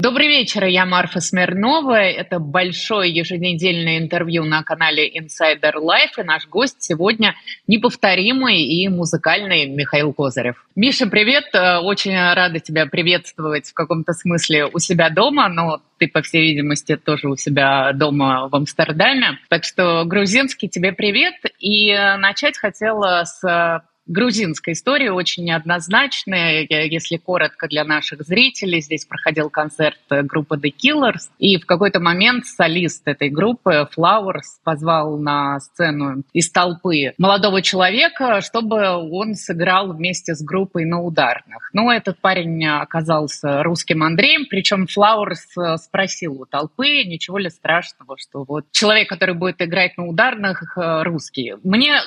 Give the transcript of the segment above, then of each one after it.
Добрый вечер, я Марфа Смирнова. Это большое еженедельное интервью на канале Insider Life. И наш гость сегодня неповторимый и музыкальный Михаил Козырев. Миша, привет. Э, очень рада тебя приветствовать в каком-то смысле у себя дома, но ты, по всей видимости, тоже у себя дома в Амстердаме. Так что грузинский тебе привет. И начать хотела с грузинская история очень неоднозначная. Если коротко для наших зрителей, здесь проходил концерт группы The Killers, и в какой-то момент солист этой группы Flowers позвал на сцену из толпы молодого человека, чтобы он сыграл вместе с группой на ударных. Но этот парень оказался русским Андреем, причем Flowers спросил у толпы, ничего ли страшного, что вот человек, который будет играть на ударных, русский. Мне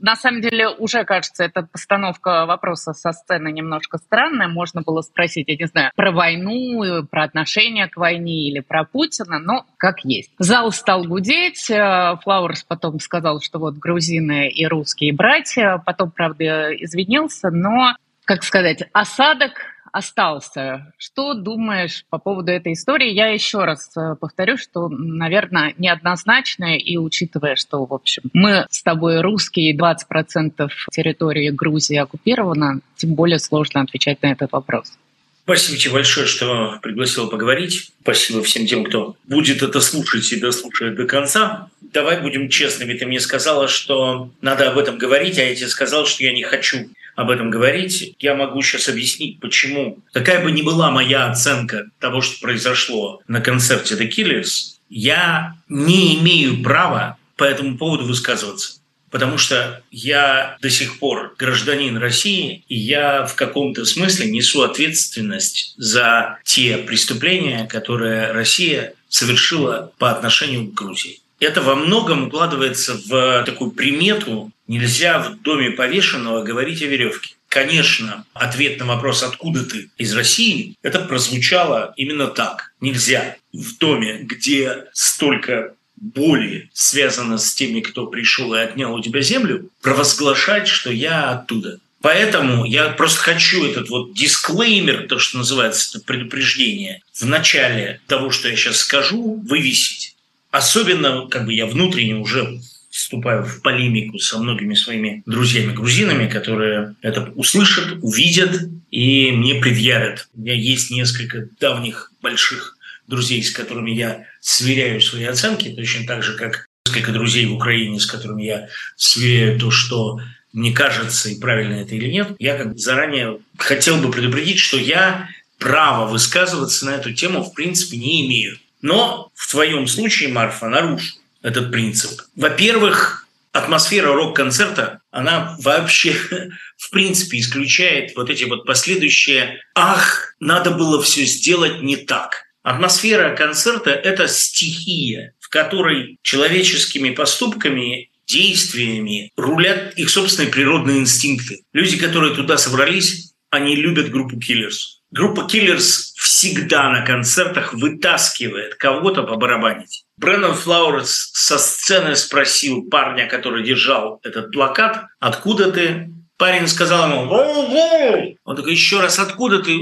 на самом деле уже кажется, эта постановка вопроса со сцены немножко странная. Можно было спросить, я не знаю, про войну, про отношение к войне или про Путина, но как есть. Зал стал гудеть. Э, Флауэрс потом сказал, что вот грузины и русские братья. Потом, правда, извинился, но, как сказать, осадок остался. Что думаешь по поводу этой истории? Я еще раз э, повторю, что, наверное, неоднозначно, и учитывая, что, в общем, мы с тобой русские, 20% территории Грузии оккупировано, тем более сложно отвечать на этот вопрос. Спасибо тебе большое, что пригласил поговорить. Спасибо всем тем, кто будет это слушать и дослушает до конца. Давай будем честными. Ты мне сказала, что надо об этом говорить, а я тебе сказал, что я не хочу об этом говорить. Я могу сейчас объяснить, почему. Какая бы ни была моя оценка того, что произошло на концерте The Killers, я не имею права по этому поводу высказываться. Потому что я до сих пор гражданин России, и я в каком-то смысле несу ответственность за те преступления, которые Россия совершила по отношению к Грузии. Это во многом укладывается в такую примету «нельзя в доме повешенного говорить о веревке». Конечно, ответ на вопрос «откуда ты?» из России, это прозвучало именно так. Нельзя в доме, где столько боли связано с теми, кто пришел и отнял у тебя землю, провозглашать, что я оттуда. Поэтому я просто хочу этот вот дисклеймер, то, что называется, это предупреждение, в начале того, что я сейчас скажу, вывесить. Особенно, как бы я внутренне уже вступаю в полемику со многими своими друзьями-грузинами, которые это услышат, увидят и мне предъявят. У меня есть несколько давних больших друзей, с которыми я сверяю свои оценки, точно так же, как несколько друзей в Украине, с которыми я сверяю то, что мне кажется, и правильно это или нет, я как заранее хотел бы предупредить, что я право высказываться на эту тему в принципе не имею. Но в твоем случае, Марфа, нарушу этот принцип. Во-первых, атмосфера рок-концерта, она вообще, в принципе, исключает вот эти вот последующие «ах, надо было все сделать не так». Атмосфера концерта – это стихия, в которой человеческими поступками действиями рулят их собственные природные инстинкты. Люди, которые туда собрались, они любят группу Killers. Группа Killers всегда на концертах вытаскивает кого-то по барабанить. Брэндон Флауэрс со сцены спросил парня, который держал этот плакат, откуда ты? Парень сказал ему, он такой, еще раз, откуда ты?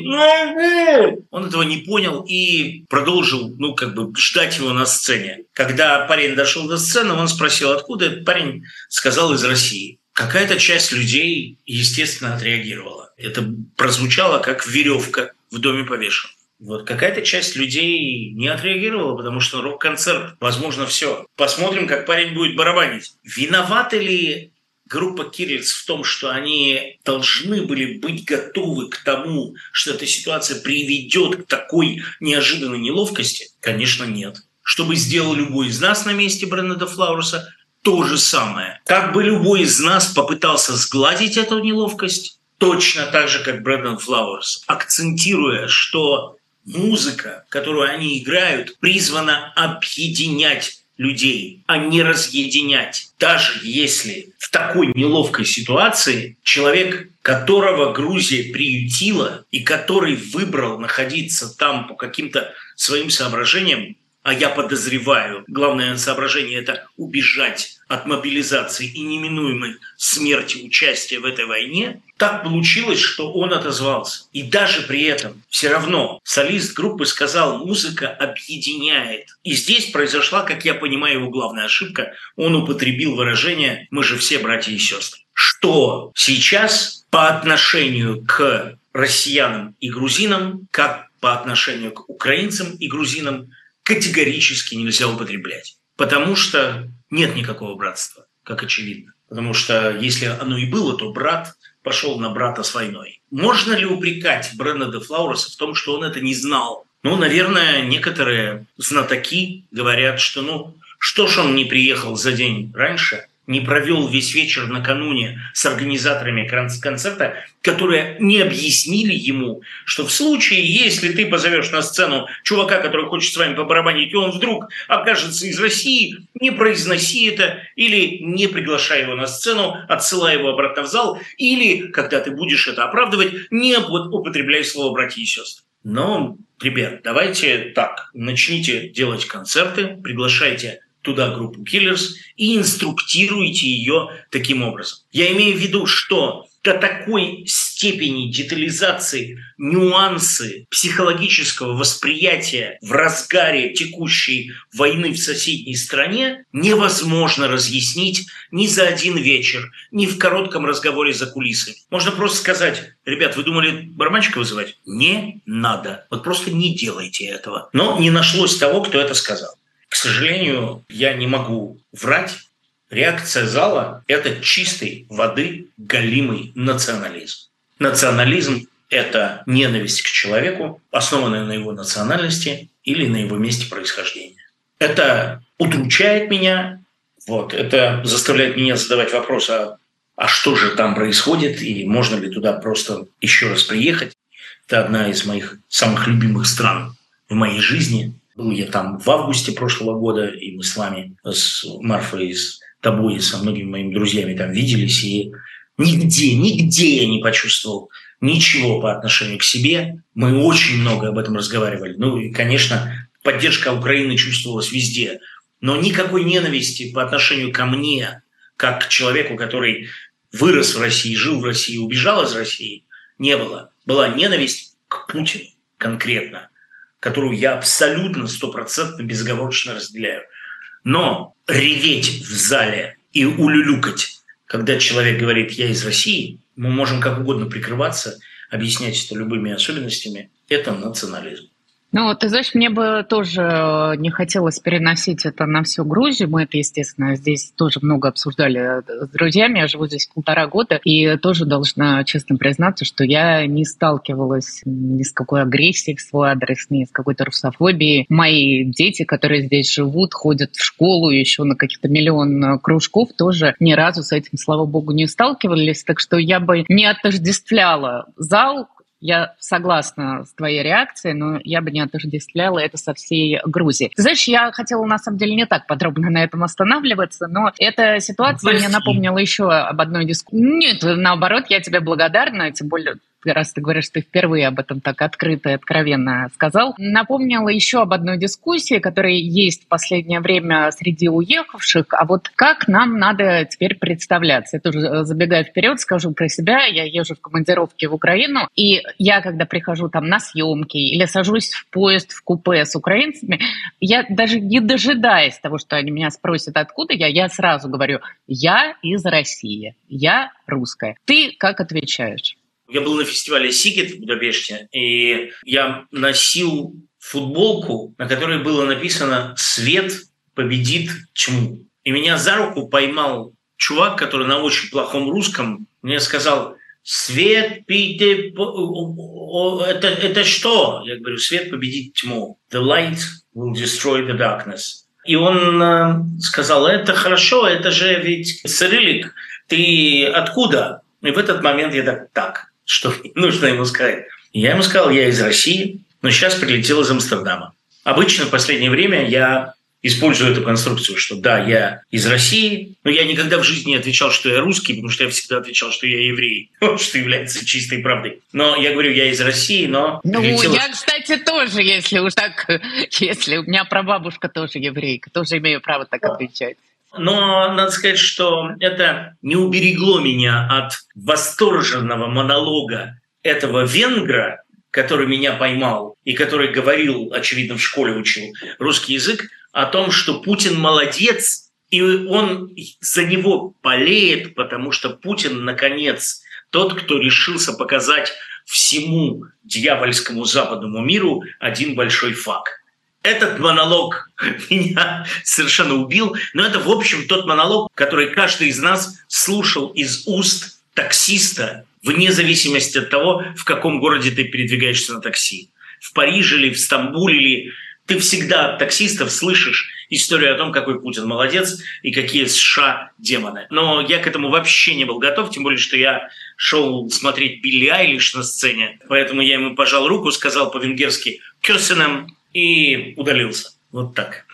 Он этого не понял и продолжил, ну, как бы, ждать его на сцене. Когда парень дошел до сцены, он спросил, откуда парень сказал из России. Какая-то часть людей, естественно, отреагировала. Это прозвучало как веревка в доме повешен. Вот какая-то часть людей не отреагировала, потому что рок-концерт, возможно, все. Посмотрим, как парень будет барабанить. Виноваты ли группа Кириллиц в том, что они должны были быть готовы к тому, что эта ситуация приведет к такой неожиданной неловкости? Конечно, нет. Что бы сделал любой из нас на месте Бренда Флауэрса? То же самое. Как бы любой из нас попытался сгладить эту неловкость, точно так же, как Брэндон Флауэрс, акцентируя, что музыка, которую они играют, призвана объединять людей, а не разъединять. Даже если в такой неловкой ситуации человек, которого Грузия приютила и который выбрал находиться там по каким-то своим соображениям, а я подозреваю, главное соображение – это убежать от мобилизации и неминуемой смерти участия в этой войне, так получилось, что он отозвался. И даже при этом все равно солист группы сказал, музыка объединяет. И здесь произошла, как я понимаю, его главная ошибка. Он употребил выражение «мы же все братья и сестры». Что сейчас по отношению к россиянам и грузинам, как по отношению к украинцам и грузинам, категорически нельзя употреблять. Потому что нет никакого братства, как очевидно. Потому что если оно и было, то брат пошел на брата с войной. Можно ли упрекать Брэнда де Флауреса в том, что он это не знал? Ну, наверное, некоторые знатоки говорят, что ну, что ж он не приехал за день раньше – не провел весь вечер накануне с организаторами концерта, которые не объяснили ему, что в случае, если ты позовешь на сцену чувака, который хочет с вами побарабанить, и он вдруг окажется из России, не произноси это, или не приглашай его на сцену, отсылай его обратно в зал, или, когда ты будешь это оправдывать, не употребляй слово «братья и сестры». Но, ребят, давайте так, начните делать концерты, приглашайте туда группу Killers и инструктируете ее таким образом. Я имею в виду, что до такой степени детализации нюансы психологического восприятия в разгаре текущей войны в соседней стране невозможно разъяснить ни за один вечер, ни в коротком разговоре за кулисами. Можно просто сказать, ребят, вы думали барабанщика вызывать? Не надо. Вот просто не делайте этого. Но не нашлось того, кто это сказал. К сожалению, я не могу врать. Реакция зала – это чистой воды галимый национализм. Национализм – это ненависть к человеку, основанная на его национальности или на его месте происхождения. Это удручает меня, вот, это заставляет меня задавать вопрос, а, а что же там происходит, и можно ли туда просто еще раз приехать. Это одна из моих самых любимых стран в моей жизни. Был я там в августе прошлого года, и мы с вами, с Марфой, с тобой, и со многими моими друзьями там виделись, и нигде, нигде я не почувствовал ничего по отношению к себе. Мы очень много об этом разговаривали. Ну и, конечно, поддержка Украины чувствовалась везде. Но никакой ненависти по отношению ко мне, как к человеку, который вырос в России, жил в России, убежал из России, не было. Была ненависть к Путину конкретно которую я абсолютно стопроцентно безоговорочно разделяю. Но реветь в зале и улюлюкать, когда человек говорит «я из России», мы можем как угодно прикрываться, объяснять это любыми особенностями, это национализм. Ну, ты знаешь, мне бы тоже э, не хотелось переносить это на всю Грузию. Мы это, естественно, здесь тоже много обсуждали с друзьями. Я живу здесь полтора года и тоже должна честно признаться, что я не сталкивалась ни с какой агрессией в свой адрес, ни с какой-то русофобией. Мои дети, которые здесь живут, ходят в школу, еще на каких-то миллион кружков, тоже ни разу с этим, слава богу, не сталкивались. Так что я бы не отождествляла зал я согласна с твоей реакцией, но я бы не отождествляла это со всей Грузией. Ты знаешь, я хотела на самом деле не так подробно на этом останавливаться, но эта ситуация Прости. мне напомнила еще об одной дискуссии. Нет, наоборот, я тебе благодарна, тем более раз ты говоришь, ты впервые об этом так открыто и откровенно сказал, напомнила еще об одной дискуссии, которая есть в последнее время среди уехавших, а вот как нам надо теперь представляться. Я тоже э, забегая вперед, скажу про себя, я езжу в командировке в Украину, и я, когда прихожу там на съемки или сажусь в поезд в купе с украинцами, я даже не дожидаясь того, что они меня спросят, откуда я, я сразу говорю, я из России, я русская. Ты как отвечаешь? Я был на фестивале Сигет в Будапеште, и я носил футболку, на которой было написано «Свет победит тьму». И меня за руку поймал чувак, который на очень плохом русском мне сказал «Свет пейте... Это, это что?» Я говорю «Свет победит тьму». «The light will destroy the darkness». И он э, сказал «Это хорошо, это же ведь цирилик, ты откуда?» И в этот момент я так «Так, что нужно ему сказать. Я ему сказал, я из России, но сейчас прилетел из Амстердама. Обычно в последнее время я использую эту конструкцию, что да, я из России, но я никогда в жизни не отвечал, что я русский, потому что я всегда отвечал, что я еврей, что является чистой правдой. Но я говорю, я из России, но... Ну, прилетела... я, кстати, тоже, если уж так, если у меня прабабушка тоже еврейка, тоже имею право так отвечать. Но надо сказать, что это не уберегло меня от восторженного монолога этого венгра, который меня поймал и который говорил, очевидно, в школе учил русский язык, о том, что Путин молодец, и он за него болеет, потому что Путин, наконец, тот, кто решился показать всему дьявольскому западному миру один большой факт. Этот монолог меня совершенно убил, но это, в общем, тот монолог, который каждый из нас слушал из уст таксиста, вне зависимости от того, в каком городе ты передвигаешься на такси. В Париже или в Стамбуле или ты всегда от таксистов слышишь историю о том, какой Путин молодец и какие США демоны. Но я к этому вообще не был готов, тем более, что я шел смотреть Билли Айлиш на сцене. Поэтому я ему пожал руку, сказал по-венгерски «Кёсенем» и удалился. Вот так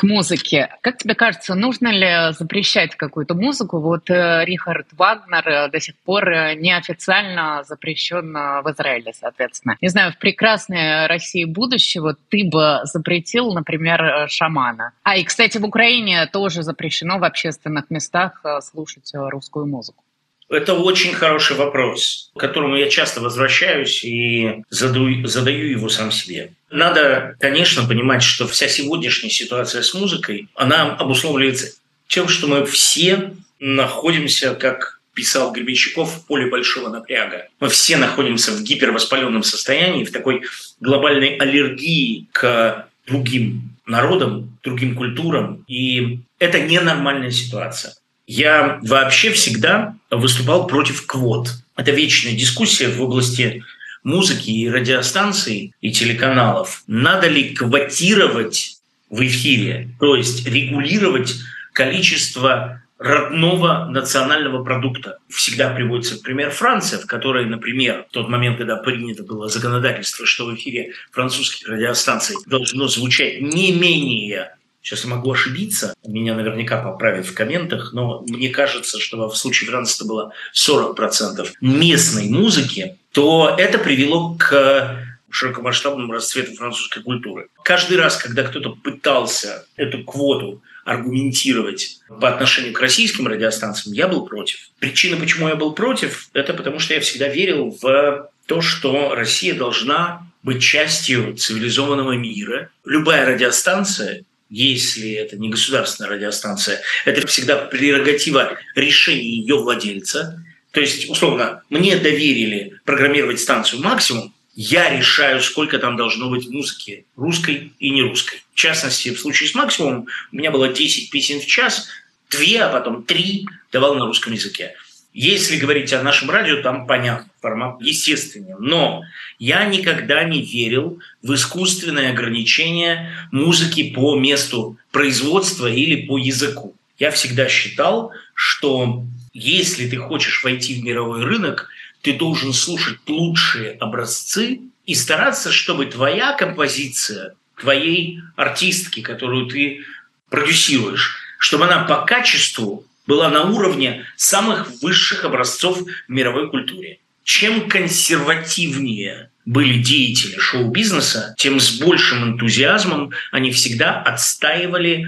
к музыке. Как тебе кажется, нужно ли запрещать какую-то музыку? Вот э, Рихард Вагнер э, до сих пор э, неофициально запрещен в Израиле, соответственно. Не знаю, в прекрасной России будущего ты бы запретил, например, шамана. А, и, кстати, в Украине тоже запрещено в общественных местах слушать русскую музыку. Это очень хороший вопрос, к которому я часто возвращаюсь и задаю, задаю его сам себе. Надо, конечно, понимать, что вся сегодняшняя ситуация с музыкой, она обусловливается тем, что мы все находимся, как писал Гребенщиков, в поле большого напряга. Мы все находимся в гипервоспаленном состоянии, в такой глобальной аллергии к другим народам, другим культурам. И это ненормальная ситуация. Я вообще всегда выступал против квот. Это вечная дискуссия в области музыки и радиостанций и телеканалов. Надо ли квотировать в эфире, то есть регулировать количество родного национального продукта. Всегда приводится пример Франция, в которой, например, в тот момент, когда принято было законодательство, что в эфире французских радиостанций должно звучать не менее Сейчас я могу ошибиться, меня наверняка поправят в комментах, но мне кажется, что в случае Франции это было 40% местной музыки, то это привело к широкомасштабному расцвету французской культуры. Каждый раз, когда кто-то пытался эту квоту аргументировать по отношению к российским радиостанциям, я был против. Причина, почему я был против, это потому что я всегда верил в то, что Россия должна быть частью цивилизованного мира. Любая радиостанция если это не государственная радиостанция, это всегда прерогатива решения ее владельца. То есть, условно, мне доверили программировать станцию «Максимум», я решаю, сколько там должно быть музыки, русской и не русской. В частности, в случае с «Максимумом» у меня было 10 песен в час, две, а потом три давал на русском языке. Если говорить о нашем радио, там понятно, формат естественнее. Но я никогда не верил в искусственное ограничение музыки по месту производства или по языку. Я всегда считал, что если ты хочешь войти в мировой рынок, ты должен слушать лучшие образцы и стараться, чтобы твоя композиция, твоей артистки, которую ты продюсируешь, чтобы она по качеству была на уровне самых высших образцов в мировой культуре. Чем консервативнее были деятели шоу-бизнеса, тем с большим энтузиазмом они всегда отстаивали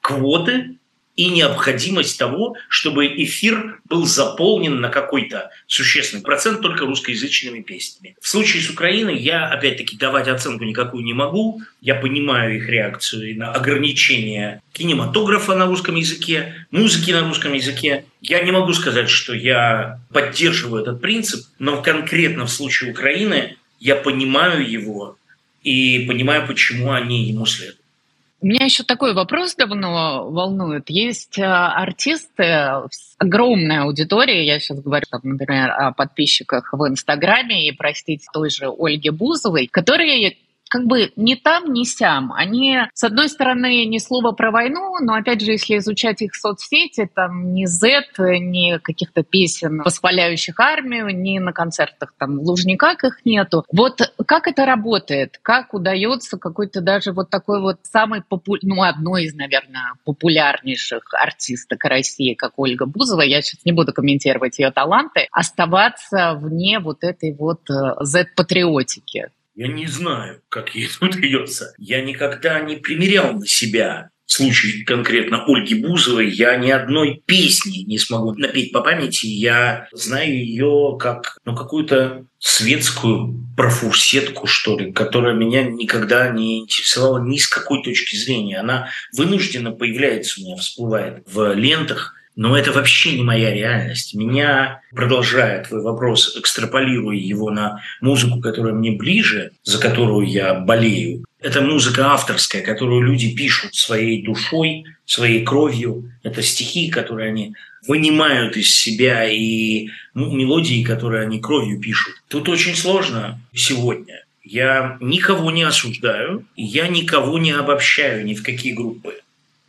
квоты и необходимость того, чтобы эфир был заполнен на какой-то существенный процент только русскоязычными песнями. В случае с Украиной я, опять-таки, давать оценку никакую не могу. Я понимаю их реакцию на ограничение кинематографа на русском языке, музыки на русском языке. Я не могу сказать, что я поддерживаю этот принцип, но конкретно в случае Украины я понимаю его и понимаю, почему они ему следуют. Меня еще такой вопрос давно волнует. Есть э, артисты с огромной аудиторией, я сейчас говорю, там, например, о подписчиках в Инстаграме и, простите, той же Ольге Бузовой, которые как бы ни там, ни сям. Они, с одной стороны, ни слова про войну, но, опять же, если изучать их соцсети, там ни Z, ни каких-то песен, восхваляющих армию, ни на концертах там в Лужниках их нету. Вот как это работает? Как удается какой-то даже вот такой вот самый популярный, ну, одной из, наверное, популярнейших артисток России, как Ольга Бузова, я сейчас не буду комментировать ее таланты, оставаться вне вот этой вот Z-патриотики? Я не знаю, как ей тут удается. Я никогда не примерял на себя в случае конкретно Ольги Бузовой, я ни одной песни не смогу напеть по памяти. Я знаю ее как ну, какую-то светскую профурсетку, что ли, которая меня никогда не интересовала ни с какой точки зрения. Она вынужденно появляется у меня, всплывает в лентах – но это вообще не моя реальность. Меня, продолжая твой вопрос, экстраполируя его на музыку, которая мне ближе, за которую я болею, это музыка авторская, которую люди пишут своей душой, своей кровью. Это стихи, которые они вынимают из себя, и мелодии, которые они кровью пишут. Тут очень сложно сегодня. Я никого не осуждаю, я никого не обобщаю ни в какие группы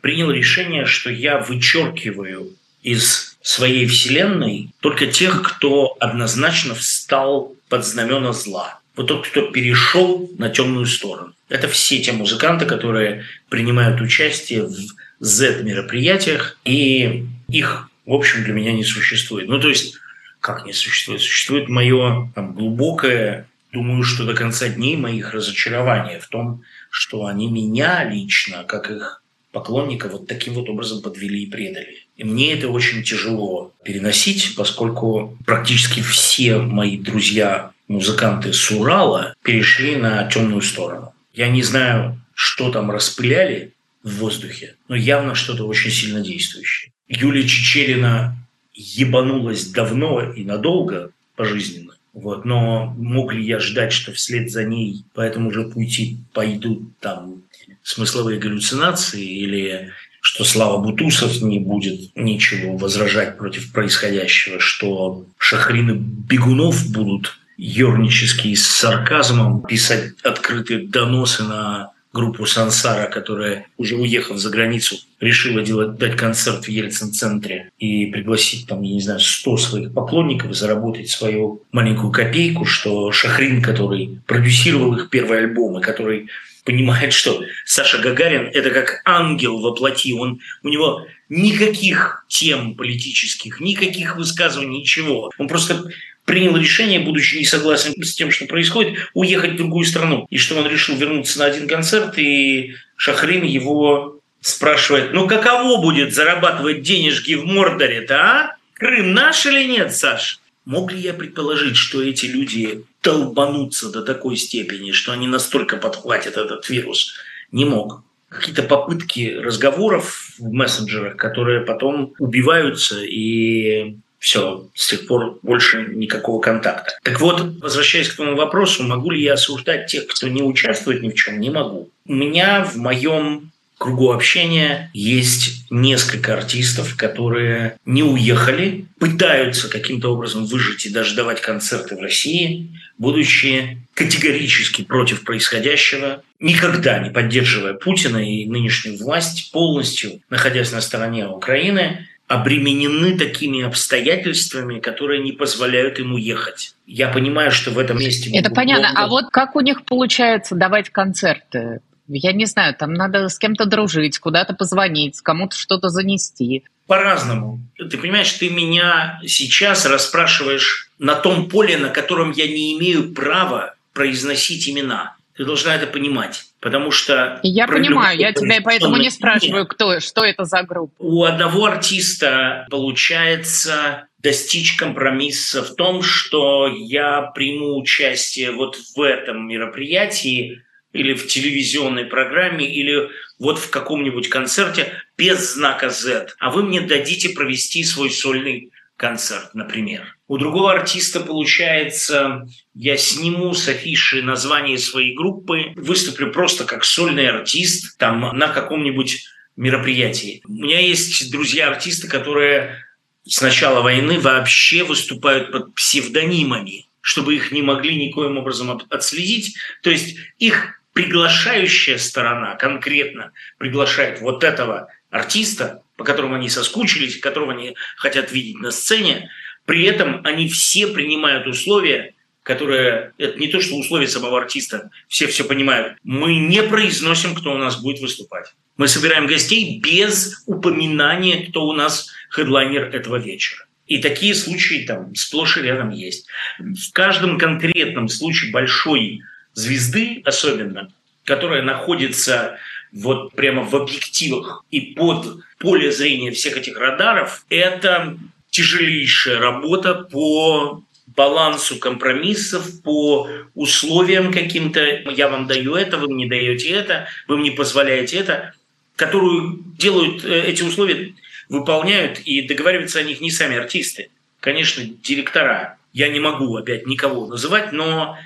принял решение, что я вычеркиваю из своей вселенной только тех, кто однозначно встал под знамена зла. Вот тот, кто перешел на темную сторону. Это все те музыканты, которые принимают участие в Z-мероприятиях, и их, в общем, для меня не существует. Ну, то есть, как не существует? Существует мое там, глубокое, думаю, что до конца дней моих разочарование в том, что они меня лично, как их поклонника вот таким вот образом подвели и предали. И мне это очень тяжело переносить, поскольку практически все мои друзья музыканты с Урала перешли на темную сторону. Я не знаю, что там распыляли в воздухе, но явно что-то очень сильно действующее. Юлия Чечерина ебанулась давно и надолго пожизненно. Вот. Но мог ли я ждать, что вслед за ней по этому же пути пойдут там смысловые галлюцинации или что Слава Бутусов не будет ничего возражать против происходящего, что Шахрины Бегунов будут ернически с сарказмом писать открытые доносы на группу Сансара, которая, уже уехав за границу, решила делать, дать концерт в Ельцин-центре и пригласить там, я не знаю, 100 своих поклонников заработать свою маленькую копейку, что Шахрин, который продюсировал их первый альбом и который понимает, что Саша Гагарин – это как ангел во плоти. Он, у него никаких тем политических, никаких высказываний, ничего. Он просто принял решение, будучи не согласен с тем, что происходит, уехать в другую страну. И что он решил вернуться на один концерт, и Шахрин его спрашивает, ну каково будет зарабатывать денежки в Мордоре-то, а? Крым наш или нет, Саш? Мог ли я предположить, что эти люди долбанутся до такой степени, что они настолько подхватят этот вирус? Не мог. Какие-то попытки разговоров в мессенджерах, которые потом убиваются, и все, с тех пор больше никакого контакта. Так вот, возвращаясь к твоему вопросу, могу ли я осуждать тех, кто не участвует ни в чем? Не могу. У меня в моем кругу общения есть несколько артистов, которые не уехали, пытаются каким-то образом выжить и даже давать концерты в России, будучи категорически против происходящего, никогда не поддерживая Путина и нынешнюю власть, полностью находясь на стороне Украины, обременены такими обстоятельствами, которые не позволяют ему ехать. Я понимаю, что в этом месте... Это понятно. Долго... А вот как у них получается давать концерты? Я не знаю, там надо с кем-то дружить, куда-то позвонить, кому-то что-то занести. По-разному. Ты понимаешь, ты меня сейчас расспрашиваешь на том поле, на котором я не имею права произносить имена. Ты должна это понимать, потому что... Я понимаю, я тебя поэтому не спрашиваю, кто, что это за группа. У одного артиста получается достичь компромисса в том, что я приму участие вот в этом мероприятии, или в телевизионной программе, или вот в каком-нибудь концерте без знака Z, а вы мне дадите провести свой сольный концерт, например. У другого артиста получается, я сниму с афиши название своей группы, выступлю просто как сольный артист там на каком-нибудь мероприятии. У меня есть друзья-артисты, которые с начала войны вообще выступают под псевдонимами, чтобы их не могли никоим образом отследить. То есть их приглашающая сторона конкретно приглашает вот этого артиста, по которому они соскучились, которого они хотят видеть на сцене, при этом они все принимают условия, которые... Это не то, что условия самого артиста, все все понимают. Мы не произносим, кто у нас будет выступать. Мы собираем гостей без упоминания, кто у нас хедлайнер этого вечера. И такие случаи там сплошь и рядом есть. В каждом конкретном случае большой звезды особенно, которая находится вот прямо в объективах и под поле зрения всех этих радаров, это тяжелейшая работа по балансу компромиссов, по условиям каким-то. Я вам даю это, вы мне даете это, вы мне позволяете это, которую делают э, эти условия, выполняют и договариваются о них не сами артисты. Конечно, директора. Я не могу опять никого называть, но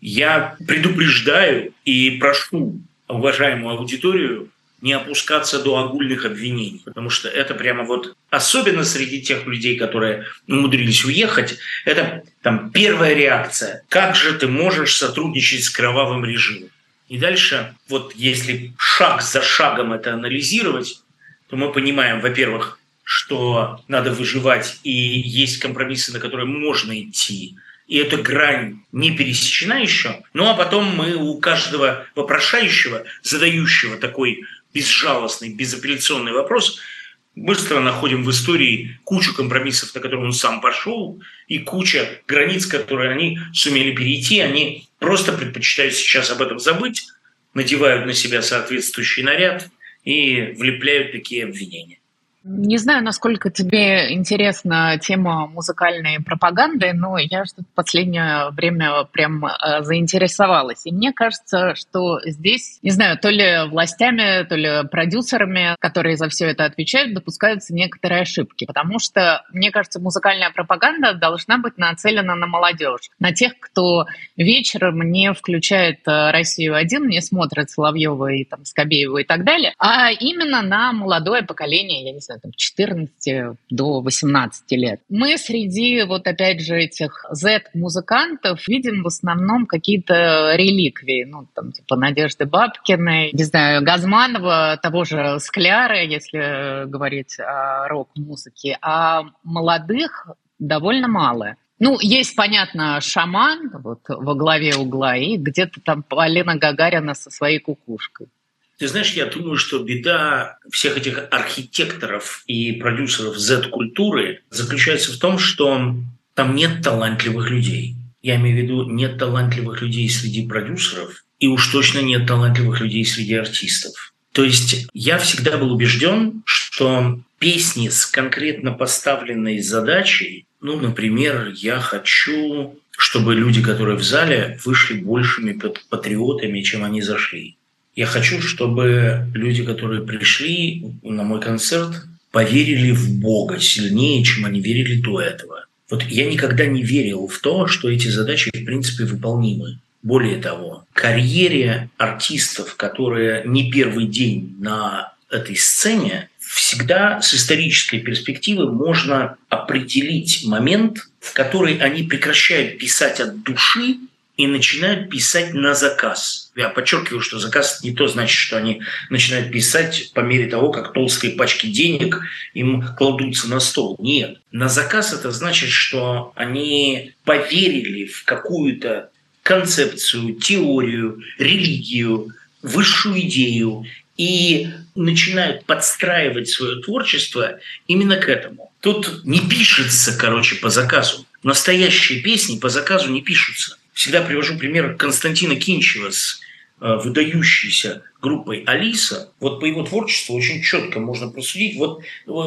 я предупреждаю и прошу уважаемую аудиторию не опускаться до огульных обвинений, потому что это прямо вот, особенно среди тех людей, которые умудрились уехать, это там первая реакция. Как же ты можешь сотрудничать с кровавым режимом? И дальше, вот если шаг за шагом это анализировать, то мы понимаем, во-первых, что надо выживать, и есть компромиссы, на которые можно идти, и эта грань не пересечена еще. Ну а потом мы у каждого вопрошающего, задающего такой безжалостный, безапелляционный вопрос, быстро находим в истории кучу компромиссов, на которые он сам пошел, и куча границ, которые они сумели перейти. Они просто предпочитают сейчас об этом забыть, надевают на себя соответствующий наряд и влепляют такие обвинения. Не знаю, насколько тебе интересна тема музыкальной пропаганды, но я что-то в последнее время прям э, заинтересовалась. И мне кажется, что здесь, не знаю, то ли властями, то ли продюсерами, которые за все это отвечают, допускаются некоторые ошибки. Потому что, мне кажется, музыкальная пропаганда должна быть нацелена на молодежь, на тех, кто вечером не включает э, «Россию-1», не смотрит Соловьева и там, Скобеева и так далее, а именно на молодое поколение, я не знаю, там, 14 до 18 лет. Мы среди вот опять же этих Z-музыкантов видим в основном какие-то реликвии, ну там типа Надежды Бабкиной, не знаю, Газманова, того же Скляра, если говорить о рок-музыке, а молодых довольно мало. Ну, есть, понятно, шаман вот во главе угла, и где-то там Полина Гагарина со своей кукушкой. Ты знаешь, я думаю, что беда всех этих архитекторов и продюсеров Z-культуры заключается в том, что там нет талантливых людей. Я имею в виду, нет талантливых людей среди продюсеров, и уж точно нет талантливых людей среди артистов. То есть я всегда был убежден, что песни с конкретно поставленной задачей, ну, например, я хочу, чтобы люди, которые в зале, вышли большими патриотами, чем они зашли. Я хочу, чтобы люди, которые пришли на мой концерт, поверили в Бога сильнее, чем они верили до этого. Вот я никогда не верил в то, что эти задачи в принципе выполнимы. Более того, карьере артистов, которые не первый день на этой сцене, всегда с исторической перспективы можно определить момент, в который они прекращают писать от души и начинают писать на заказ. Я подчеркиваю, что заказ не то значит, что они начинают писать по мере того, как толстые пачки денег им кладутся на стол. Нет. На заказ это значит, что они поверили в какую-то концепцию, теорию, религию, высшую идею и начинают подстраивать свое творчество именно к этому. Тут не пишется, короче, по заказу. Настоящие песни по заказу не пишутся всегда привожу пример Константина Кинчева с э, выдающейся группой Алиса. Вот по его творчеству очень четко можно проследить вот,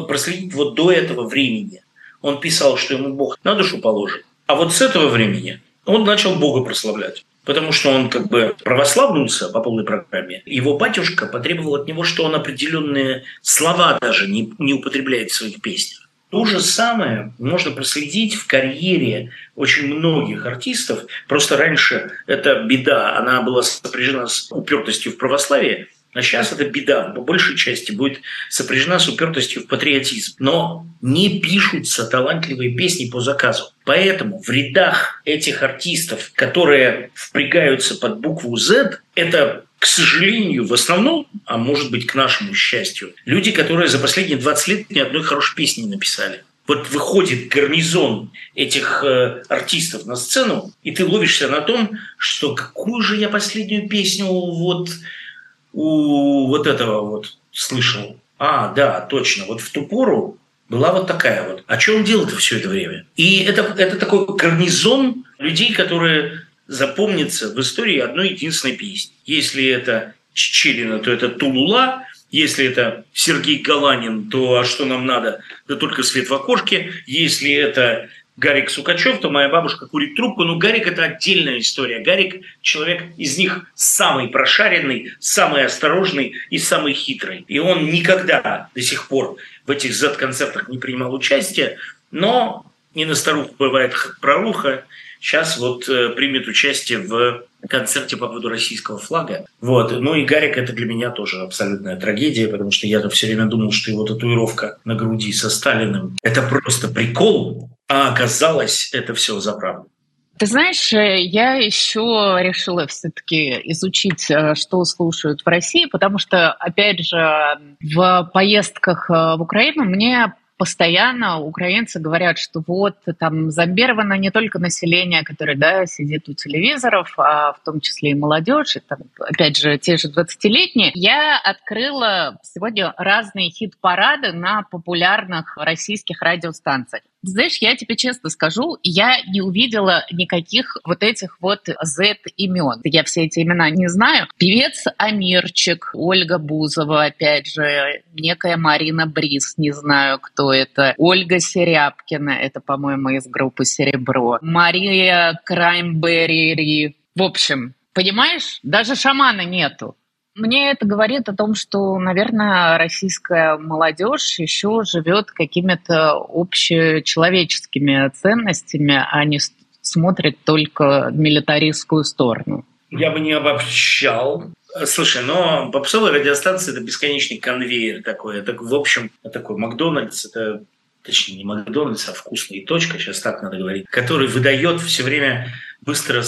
проследить вот до этого времени. Он писал, что ему Бог на душу положит. А вот с этого времени он начал Бога прославлять. Потому что он как бы православнулся по полной программе. Его батюшка потребовал от него, что он определенные слова даже не, не употребляет в своих песнях. То же самое можно проследить в карьере очень многих артистов. Просто раньше эта беда, она была сопряжена с упертостью в православии. А сейчас эта беда по большей части будет сопряжена с упертостью в патриотизм. Но не пишутся талантливые песни по заказу. Поэтому в рядах этих артистов, которые впрягаются под букву Z, это к сожалению, в основном, а может быть, к нашему счастью, люди, которые за последние 20 лет ни одной хорошей песни не написали. Вот выходит гарнизон этих э, артистов на сцену, и ты ловишься на том, что какую же я последнюю песню вот у вот этого вот слышал. А, да, точно. Вот в ту пору была вот такая вот. Что он делал-то все это время? И это, это такой гарнизон людей, которые запомнится в истории одной единственной песни. Если это Чечерина, то это Тулула, если это Сергей Галанин, то а что нам надо? Да только свет в окошке. Если это Гарик Сукачев, то моя бабушка курит трубку. Но Гарик – это отдельная история. Гарик – человек из них самый прошаренный, самый осторожный и самый хитрый. И он никогда до сих пор в этих Z-концертах не принимал участие, но не на старуху бывает проруха, сейчас вот э, примет участие в концерте по поводу российского флага. Вот. Ну и Гарик это для меня тоже абсолютная трагедия, потому что я-то все время думал, что его татуировка на груди со Сталиным – это просто прикол, а оказалось это все за правду. Ты знаешь, э, я еще решила все-таки изучить, э, что слушают в России, потому что, опять же, в поездках в Украину мне постоянно украинцы говорят, что вот там зомбировано не только население, которое да, сидит у телевизоров, а в том числе и молодежь, и там, опять же, те же 20-летние. Я открыла сегодня разные хит-парады на популярных российских радиостанциях. Знаешь, я тебе честно скажу, я не увидела никаких вот этих вот Z имен. Я все эти имена не знаю. Певец Амирчик, Ольга Бузова, опять же, некая Марина Брис, не знаю, кто это. Ольга Серябкина, это, по-моему, из группы «Серебро». Мария Краймберри. В общем, понимаешь, даже шамана нету. Мне это говорит о том, что, наверное, российская молодежь еще живет какими-то общечеловеческими ценностями, а не смотрит только милитаристскую сторону. Я бы не обобщал. Слушай, но попсовая радиостанция – это бесконечный конвейер такой. Это, в общем, такой Макдональдс, это точнее не Макдональдс, а вкусная точка, сейчас так надо говорить, который выдает все время быстро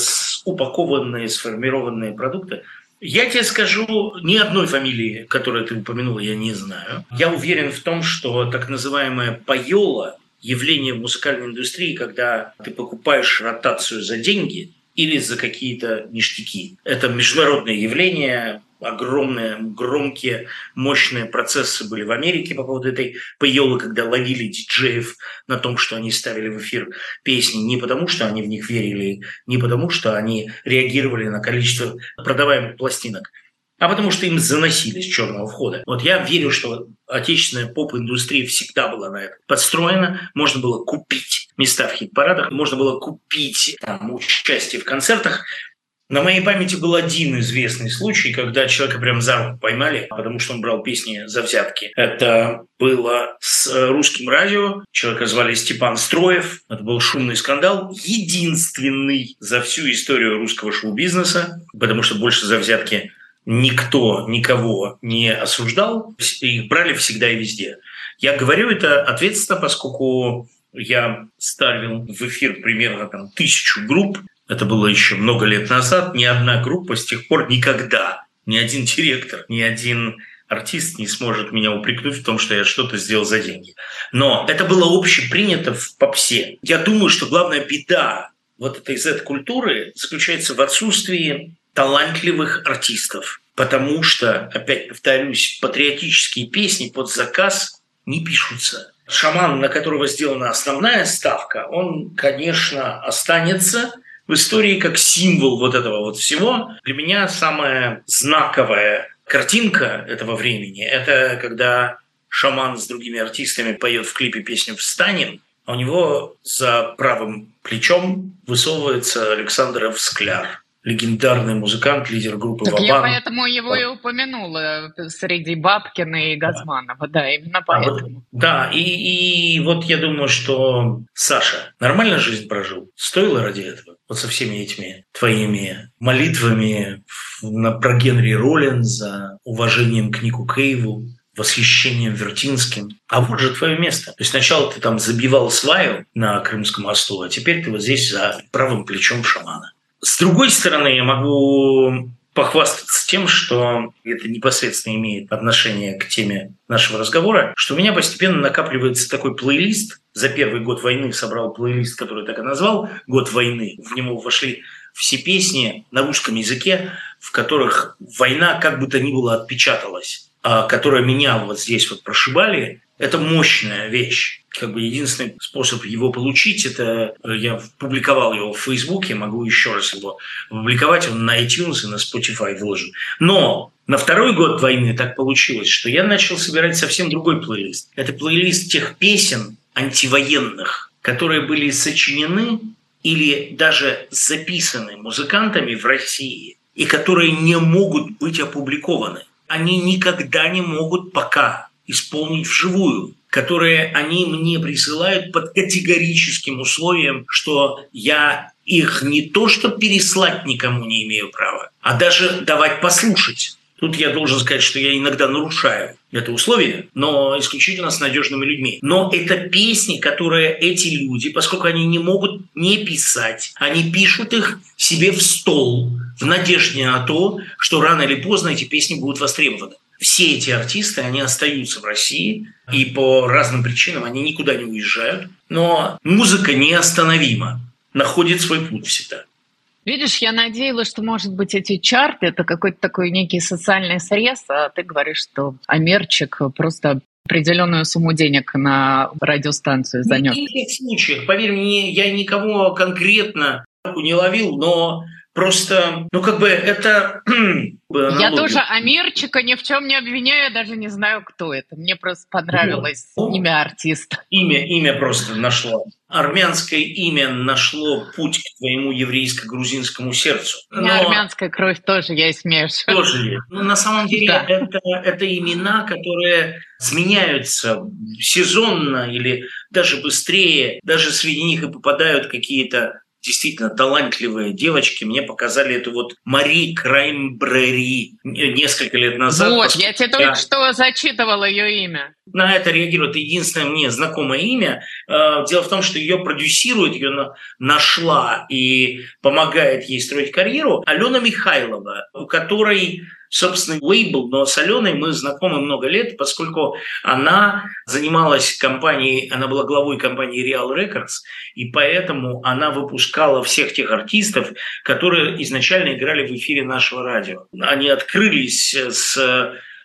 упакованные, сформированные продукты. Я тебе скажу, ни одной фамилии, которую ты упомянула, я не знаю. Я уверен в том, что так называемая пайола, явление в музыкальной индустрии, когда ты покупаешь ротацию за деньги или за какие-то ништяки. Это международное явление, огромные, громкие, мощные процессы были в Америке по поводу этой пейолы, когда ловили диджеев на том, что они ставили в эфир песни не потому, что они в них верили, не потому, что они реагировали на количество продаваемых пластинок, а потому что им заносили с черного входа. Вот я верю, что отечественная поп-индустрия всегда была на это подстроена. Можно было купить места в хит-парадах, можно было купить там, участие в концертах. На моей памяти был один известный случай, когда человека прям за руку поймали, потому что он брал песни за взятки. Это было с русским радио. Человека звали Степан Строев. Это был шумный скандал. Единственный за всю историю русского шоу-бизнеса, потому что больше за взятки никто никого не осуждал. Их брали всегда и везде. Я говорю это ответственно, поскольку я ставил в эфир примерно там, тысячу групп это было еще много лет назад, ни одна группа с тех пор никогда, ни один директор, ни один артист не сможет меня упрекнуть в том, что я что-то сделал за деньги. Но это было общепринято в попсе. Я думаю, что главная беда вот этой Z-культуры заключается в отсутствии талантливых артистов. Потому что, опять повторюсь, патриотические песни под заказ не пишутся. Шаман, на которого сделана основная ставка, он, конечно, останется, в истории как символ вот этого вот всего. Для меня самая знаковая картинка этого времени – это когда шаман с другими артистами поет в клипе песню «Встанем», а у него за правым плечом высовывается Александр Скляр. Легендарный музыкант, лидер группы так Я поэтому его и упомянула среди Бабкина и Газманова, да, да именно поэтому. А вот, да, и, и вот я думаю, что Саша нормально жизнь прожил, стоило ради этого, вот со всеми этими твоими молитвами на, про Генри Роллинза, уважением к Нику Кейву, восхищением Вертинским. А вот же твое место. То есть сначала ты там забивал сваю на Крымском мосту, а теперь ты вот здесь за правым плечом шамана. С другой стороны, я могу похвастаться тем, что это непосредственно имеет отношение к теме нашего разговора, что у меня постепенно накапливается такой плейлист. За первый год войны собрал плейлист, который так и назвал «Год войны». В него вошли все песни на русском языке, в которых война как бы то ни было отпечаталась, а которая меня вот здесь вот прошибали, это мощная вещь. Как бы единственный способ его получить, это э, я публиковал его в Фейсбуке, могу еще раз его публиковать, он на iTunes и на Spotify выложен. Но на второй год войны так получилось, что я начал собирать совсем другой плейлист. Это плейлист тех песен антивоенных, которые были сочинены или даже записаны музыкантами в России и которые не могут быть опубликованы. Они никогда не могут пока исполнить вживую, которые они мне присылают под категорическим условием, что я их не то что переслать никому не имею права, а даже давать послушать. Тут я должен сказать, что я иногда нарушаю это условие, но исключительно с надежными людьми. Но это песни, которые эти люди, поскольку они не могут не писать, они пишут их себе в стол в надежде на то, что рано или поздно эти песни будут востребованы все эти артисты, они остаются в России, и по разным причинам они никуда не уезжают. Но музыка неостановима, находит свой путь всегда. Видишь, я надеялась, что, может быть, эти чарты – это какой-то такой некий социальный срез, а ты говоришь, что Амерчик просто определенную сумму денег на радиостанцию занес. В этих случаях, поверь мне, я никого конкретно не ловил, но Просто, ну как бы это... Я тоже Амирчика ни в чем не обвиняю, я даже не знаю, кто это. Мне просто понравилось ну, имя артиста. Имя, имя просто нашло. Армянское имя нашло путь к твоему еврейско-грузинскому сердцу. Но... армянская кровь тоже есть, смешиваю. Тоже есть. Но на самом деле да. это, это имена, которые сменяются сезонно или даже быстрее. Даже среди них и попадают какие-то действительно талантливые девочки. Мне показали эту вот Мари Краймбрери несколько лет назад. Вот, я тебе только я... что зачитывала ее имя. На это реагирует единственное мне знакомое имя. Э, дело в том, что ее продюсирует, ее нашла и помогает ей строить карьеру Алена Михайлова, у которой собственный лейбл, но с Аленой мы знакомы много лет, поскольку она занималась компанией, она была главой компании Real Records, и поэтому она выпускала всех тех артистов, которые изначально играли в эфире нашего радио. Они открылись с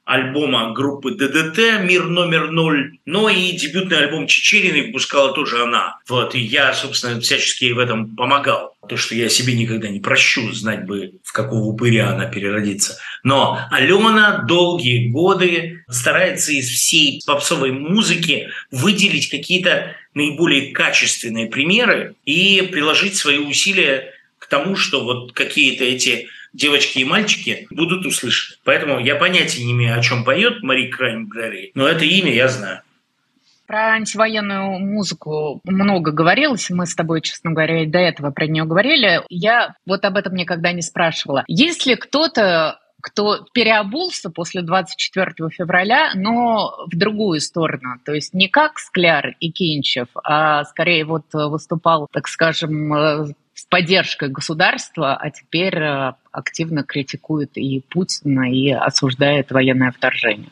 альбома группы ДДТ «Мир номер ноль», но и дебютный альбом Чечериной выпускала тоже она. Вот, и я, собственно, всячески в этом помогал. То, что я себе никогда не прощу, знать бы, в какого упыря она переродится. Но Алена долгие годы старается из всей попсовой музыки выделить какие-то наиболее качественные примеры и приложить свои усилия к тому, что вот какие-то эти девочки и мальчики будут услышаны. Поэтому я понятия не имею, о чем поет Мари Краймбрери, но это имя я знаю. Про антивоенную музыку много говорилось. Мы с тобой, честно говоря, до этого про нее говорили. Я вот об этом никогда не спрашивала. Есть ли кто-то, кто переобулся после 24 февраля, но в другую сторону. То есть не как Скляр и Кинчев, а скорее вот выступал, так скажем, с поддержкой государства, а теперь э, активно критикует и Путина, и осуждает военное вторжение.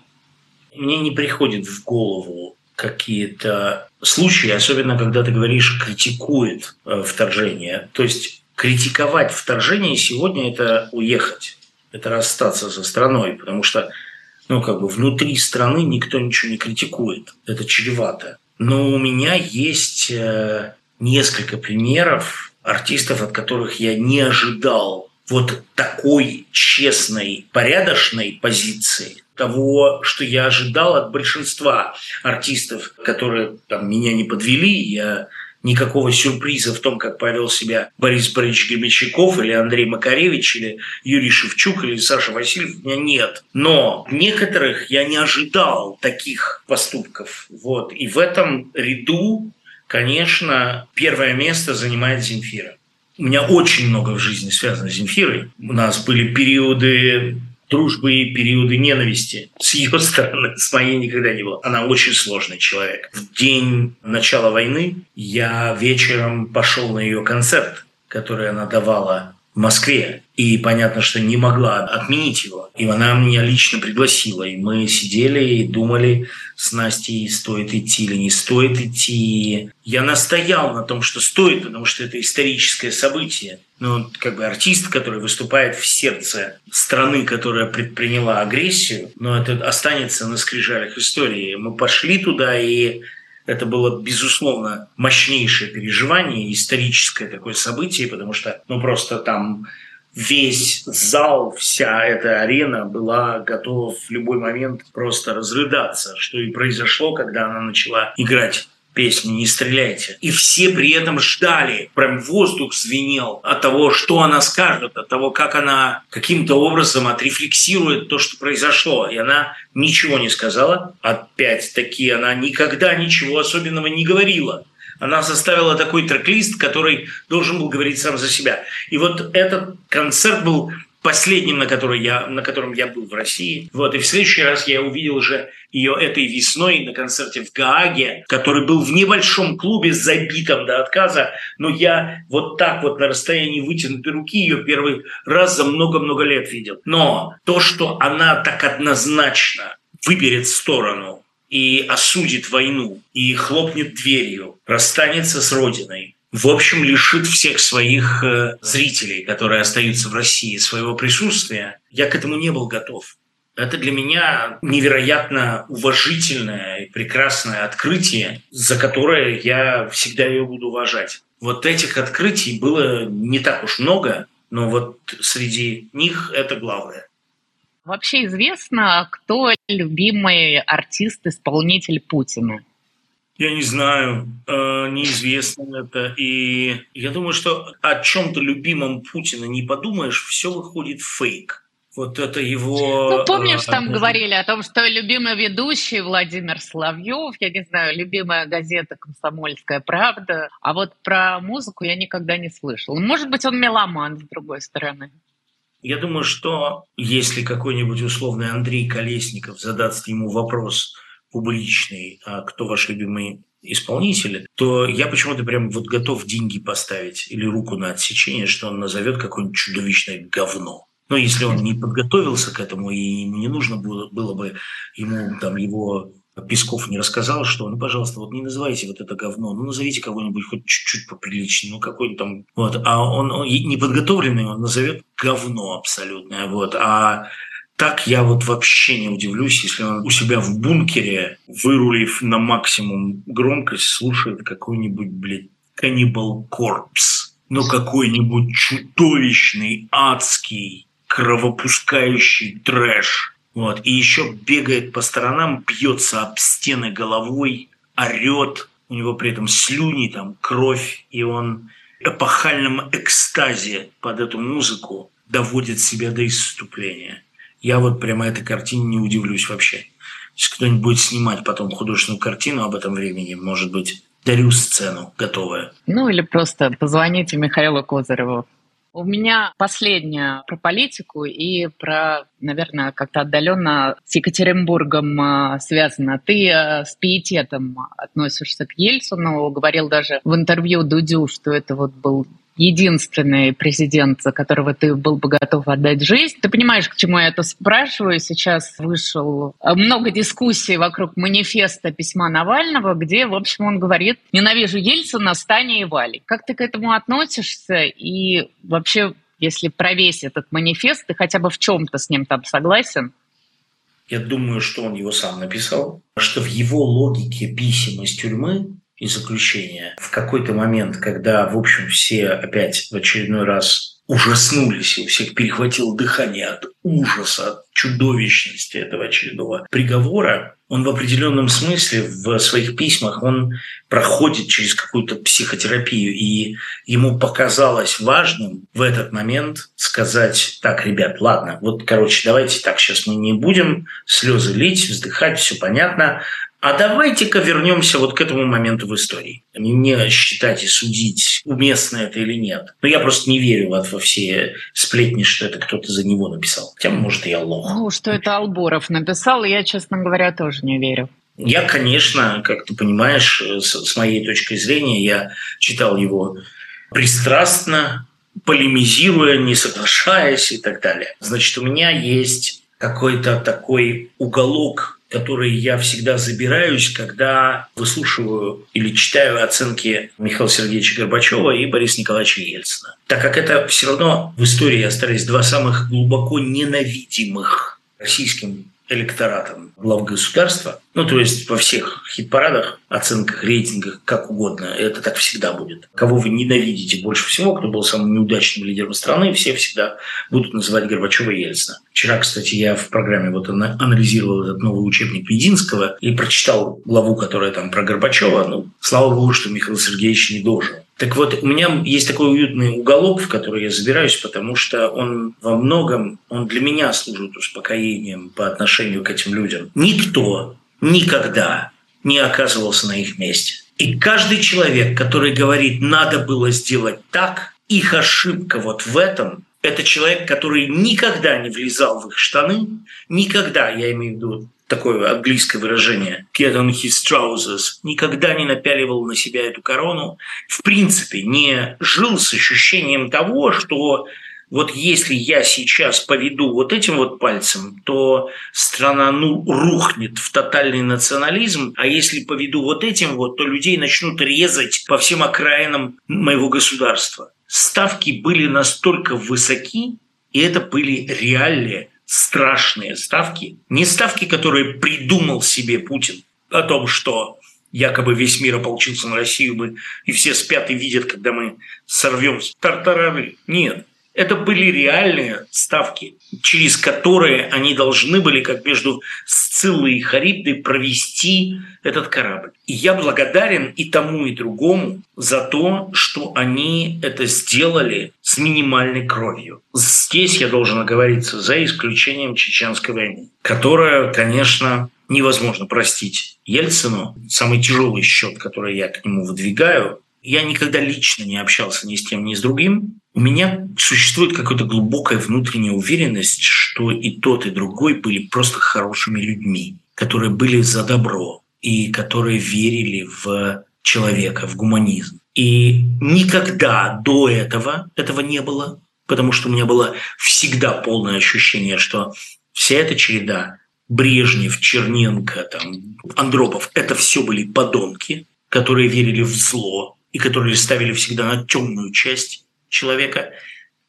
Мне не приходит в голову какие-то случаи, особенно когда ты говоришь критикует э, вторжение. То есть критиковать вторжение сегодня – это уехать, это расстаться со страной, потому что ну, как бы внутри страны никто ничего не критикует. Это чревато. Но у меня есть э, несколько примеров артистов, от которых я не ожидал вот такой честной, порядочной позиции, того, что я ожидал от большинства артистов, которые там, меня не подвели, я никакого сюрприза в том, как повел себя Борис Борисович Гремячаков или Андрей Макаревич или Юрий Шевчук или Саша Васильев у меня нет. Но некоторых я не ожидал таких поступков. Вот. И в этом ряду, конечно, первое место занимает Земфира. У меня очень много в жизни связано с Земфирой. У нас были периоды дружбы и периоды ненависти с ее стороны, с моей никогда не было. Она очень сложный человек. В день начала войны я вечером пошел на ее концерт, который она давала в Москве. И понятно, что не могла отменить его. И она меня лично пригласила. И мы сидели и думали с Настей, стоит идти или не стоит идти. Я настоял на том, что стоит, потому что это историческое событие. Ну, как бы артист, который выступает в сердце страны, которая предприняла агрессию, но это останется на скрижалях истории. Мы пошли туда, и это было, безусловно, мощнейшее переживание, историческое такое событие, потому что, ну, просто там весь зал, вся эта арена была готова в любой момент просто разрыдаться, что и произошло, когда она начала играть песни «Не стреляйте». И все при этом ждали, прям воздух звенел от того, что она скажет, от того, как она каким-то образом отрефлексирует то, что произошло. И она ничего не сказала. Опять-таки, она никогда ничего особенного не говорила. Она составила такой трек-лист, который должен был говорить сам за себя. И вот этот концерт был последним, на, который я, на котором я был в России. Вот, и в следующий раз я увидел уже ее этой весной на концерте в Гааге, который был в небольшом клубе, забитом до отказа, но я вот так вот на расстоянии вытянутой руки ее первый раз за много-много лет видел. Но то, что она так однозначно выберет сторону и осудит войну, и хлопнет дверью, расстанется с Родиной, в общем, лишит всех своих э, зрителей, которые остаются в России, своего присутствия. Я к этому не был готов. Это для меня невероятно уважительное и прекрасное открытие, за которое я всегда ее буду уважать. Вот этих открытий было не так уж много, но вот среди них это главное. Вообще известно, кто любимый артист-исполнитель Путина? Я не знаю, э, неизвестно это. И я думаю, что о чем-то любимом Путина не подумаешь, все выходит фейк. Вот это его... Ну, помнишь, э, там говорили о том, что любимый ведущий Владимир Соловьев, я не знаю, любимая газета «Комсомольская правда», а вот про музыку я никогда не слышала. Может быть, он меломан, с другой стороны. Я думаю, что если какой-нибудь условный Андрей Колесников задаст ему вопрос публичный, а кто ваш любимый исполнитель, то я почему-то прям вот готов деньги поставить или руку на отсечение, что он назовет какое-нибудь чудовищное говно. Но если он не подготовился к этому, и не нужно было, было бы ему там его Песков не рассказал, что, ну, пожалуйста, вот не называйте вот это говно, ну, назовите кого-нибудь хоть чуть-чуть поприличнее, ну, какой-нибудь там, вот, а он, он неподготовленный, он назовет говно абсолютное, вот, а так я вот вообще не удивлюсь, если он у себя в бункере, вырулив на максимум громкость, слушает какой-нибудь, блядь, Cannibal Corpse. Ну, какой-нибудь чудовищный, адский, кровопускающий трэш. Вот. И еще бегает по сторонам, бьется об стены головой, орет. У него при этом слюни, там, кровь. И он в эпохальном экстазе под эту музыку доводит себя до исступления. Я вот прямо этой картине не удивлюсь вообще. Если кто-нибудь будет снимать потом художественную картину об этом времени, может быть, дарю сцену готовая. Ну или просто позвоните Михаилу Козыреву. У меня последняя про политику и про, наверное, как-то отдаленно с Екатеринбургом а, связано. Ты а, с пиететом относишься к Ельцину, говорил даже в интервью Дудю, что это вот был единственный президент, за которого ты был бы готов отдать жизнь. Ты понимаешь, к чему я это спрашиваю? Сейчас вышел э, много дискуссий вокруг манифеста письма Навального, где, в общем, он говорит «Ненавижу Ельцина, Стани и Вали». Как ты к этому относишься? И вообще, если про весь этот манифест, ты хотя бы в чем-то с ним там согласен? Я думаю, что он его сам написал, что в его логике писем из тюрьмы и заключения. В какой-то момент, когда, в общем, все опять в очередной раз ужаснулись, и у всех перехватило дыхание от ужаса, от чудовищности этого очередного приговора, он в определенном смысле в своих письмах, он проходит через какую-то психотерапию, и ему показалось важным в этот момент сказать, так, ребят, ладно, вот, короче, давайте так, сейчас мы не будем слезы лить, вздыхать, все понятно, а давайте-ка вернемся вот к этому моменту в истории. Не считать и судить, уместно это или нет. Но я просто не верю вот во все сплетни, что это кто-то за него написал. Хотя, может, я лох. Ну, что это Алборов написал, я, честно говоря, тоже не верю. Я, конечно, как ты понимаешь, с, с моей точки зрения, я читал его пристрастно, полемизируя, не соглашаясь и так далее. Значит, у меня есть какой-то такой уголок которые я всегда забираюсь, когда выслушиваю или читаю оценки Михаила Сергеевича Горбачева и Бориса Николаевича Ельцина. Так как это все равно в истории остались два самых глубоко ненавидимых российским электоратом глав государства. Ну, то есть во всех хит-парадах, оценках, рейтингах, как угодно. Это так всегда будет. Кого вы ненавидите больше всего, кто был самым неудачным лидером страны, все всегда будут называть Горбачева и Ельцина. Вчера, кстати, я в программе вот анализировал этот новый учебник Мединского и прочитал главу, которая там про Горбачева. Ну, слава богу, что Михаил Сергеевич не дожил. Так вот, у меня есть такой уютный уголок, в который я забираюсь, потому что он во многом, он для меня служит успокоением по отношению к этим людям. Никто никогда не оказывался на их месте. И каждый человек, который говорит, надо было сделать так, их ошибка вот в этом, это человек, который никогда не влезал в их штаны, никогда, я имею в виду такое английское выражение, get on his trousers, никогда не напяливал на себя эту корону, в принципе не жил с ощущением того, что вот если я сейчас поведу вот этим вот пальцем, то страна ну, рухнет в тотальный национализм, а если поведу вот этим вот, то людей начнут резать по всем окраинам моего государства. Ставки были настолько высоки, и это были реальные страшные ставки, не ставки, которые придумал себе Путин о том, что якобы весь мир ополчился на Россию, мы, и все спят и видят, когда мы сорвем тартарары. Нет, это были реальные ставки, через которые они должны были, как между Сциллой и Харибдой, провести этот корабль. И я благодарен и тому, и другому за то, что они это сделали с минимальной кровью. Здесь я должен оговориться за исключением Чеченской войны, которая, конечно, невозможно простить Ельцину. Самый тяжелый счет, который я к нему выдвигаю, я никогда лично не общался ни с тем, ни с другим. У меня существует какая-то глубокая внутренняя уверенность, что и тот, и другой были просто хорошими людьми, которые были за добро и которые верили в человека, в гуманизм. И никогда до этого этого не было, потому что у меня было всегда полное ощущение, что вся эта череда Брежнев, Черненко, там, Андропов – это все были подонки, которые верили в зло, и которые ставили всегда на темную часть человека.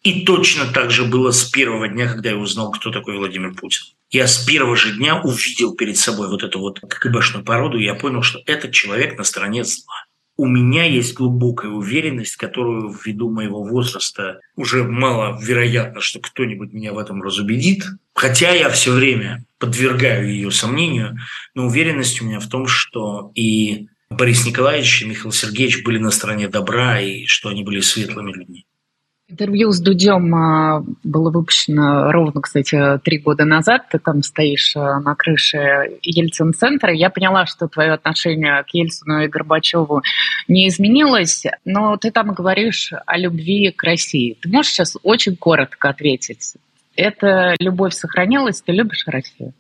И точно так же было с первого дня, когда я узнал, кто такой Владимир Путин. Я с первого же дня увидел перед собой вот эту вот КГБшную породу, и я понял, что этот человек на стороне зла. У меня есть глубокая уверенность, которую ввиду моего возраста уже мало вероятно, что кто-нибудь меня в этом разубедит. Хотя я все время подвергаю ее сомнению, но уверенность у меня в том, что и Борис Николаевич и Михаил Сергеевич были на стороне добра и что они были светлыми людьми. Интервью с Дудем а, было выпущено ровно, кстати, три года назад. Ты там стоишь а, на крыше Ельцин-центра. Я поняла, что твое отношение к Ельцину и Горбачеву не изменилось, но ты там говоришь о любви к России. Ты можешь сейчас очень коротко ответить? Эта любовь сохранилась? Ты любишь Россию?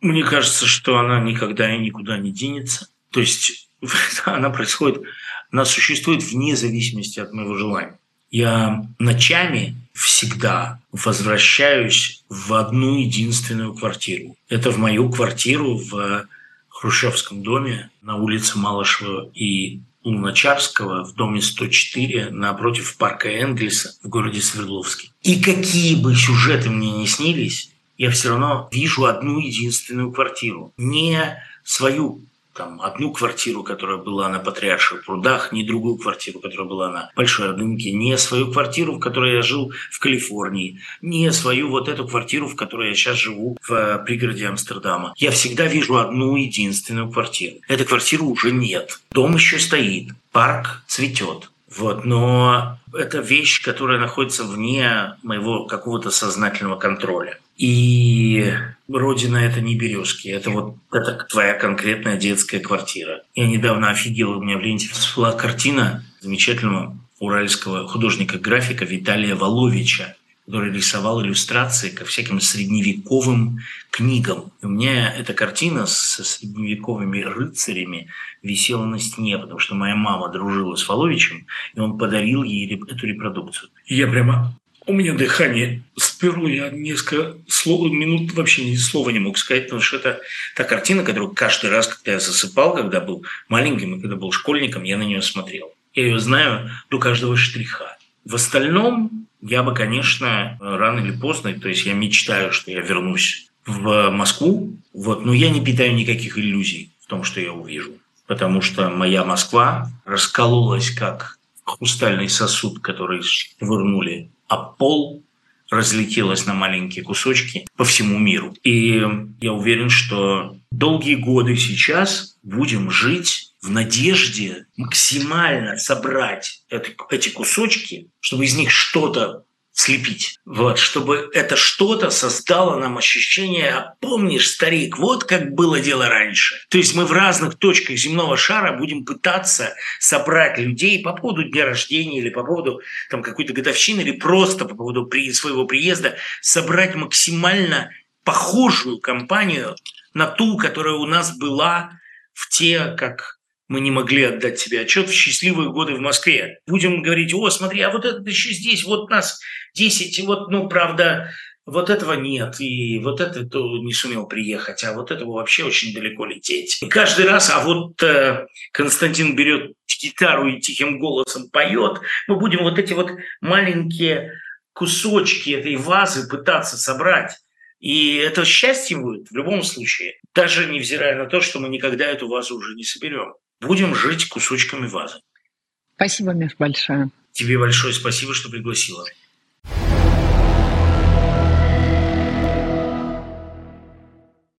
Мне кажется, что она никогда и никуда не денется. То есть она происходит, она существует вне зависимости от моего желания. Я ночами всегда возвращаюсь в одну единственную квартиру. Это в мою квартиру в Хрущевском доме на улице Малышева и Луначарского в доме 104 напротив парка Энгельса в городе Свердловске. И какие бы сюжеты мне не снились, я все равно вижу одну единственную квартиру. Не свою там, одну квартиру, которая была на Патриарших прудах, ни другую квартиру, которая была на Большой Ордынке, не свою квартиру, в которой я жил в Калифорнии, не свою вот эту квартиру, в которой я сейчас живу в э, пригороде Амстердама. Я всегда вижу одну единственную квартиру. Этой квартиры уже нет. Дом еще стоит, парк цветет. Вот, но это вещь, которая находится вне моего какого-то сознательного контроля. И родина это не березки, это вот это твоя конкретная детская квартира. Я недавно офигел, у меня в ленте была картина замечательного уральского художника-графика Виталия Воловича который рисовал иллюстрации ко всяким средневековым книгам. И у меня эта картина со средневековыми рыцарями висела на стене, потому что моя мама дружила с Воловичем, и он подарил ей эту репродукцию. И я прямо у меня дыхание сперло, я несколько слов, минут вообще ни слова не мог сказать, потому что это та картина, которую каждый раз, когда я засыпал, когда был маленьким и когда был школьником, я на нее смотрел. Я ее знаю до каждого штриха. В остальном я бы, конечно, рано или поздно, то есть я мечтаю, что я вернусь в Москву, вот, но я не питаю никаких иллюзий в том, что я увижу. Потому что моя Москва раскололась как хрустальный сосуд, который швырнули, а пол разлетелась на маленькие кусочки по всему миру. И я уверен, что долгие годы сейчас будем жить в надежде максимально собрать эти кусочки, чтобы из них что-то слепить. Вот, чтобы это что-то создало нам ощущение, а помнишь, старик, вот как было дело раньше. То есть мы в разных точках земного шара будем пытаться собрать людей по поводу дня рождения или по поводу там, какой-то годовщины или просто по поводу при, своего приезда, собрать максимально похожую компанию на ту, которая у нас была в те, как мы не могли отдать себе отчет в счастливые годы в Москве. Будем говорить, о, смотри, а вот этот еще здесь, вот нас 10, вот, ну, правда, вот этого нет, и вот этот не сумел приехать, а вот этого вообще очень далеко лететь. И каждый раз, а вот э, Константин берет гитару и тихим голосом поет, мы будем вот эти вот маленькие кусочки этой вазы пытаться собрать. И это счастье будет в любом случае, даже невзирая на то, что мы никогда эту вазу уже не соберем. Будем жить кусочками вазы. Спасибо, Миш, большое. Тебе большое спасибо, что пригласила.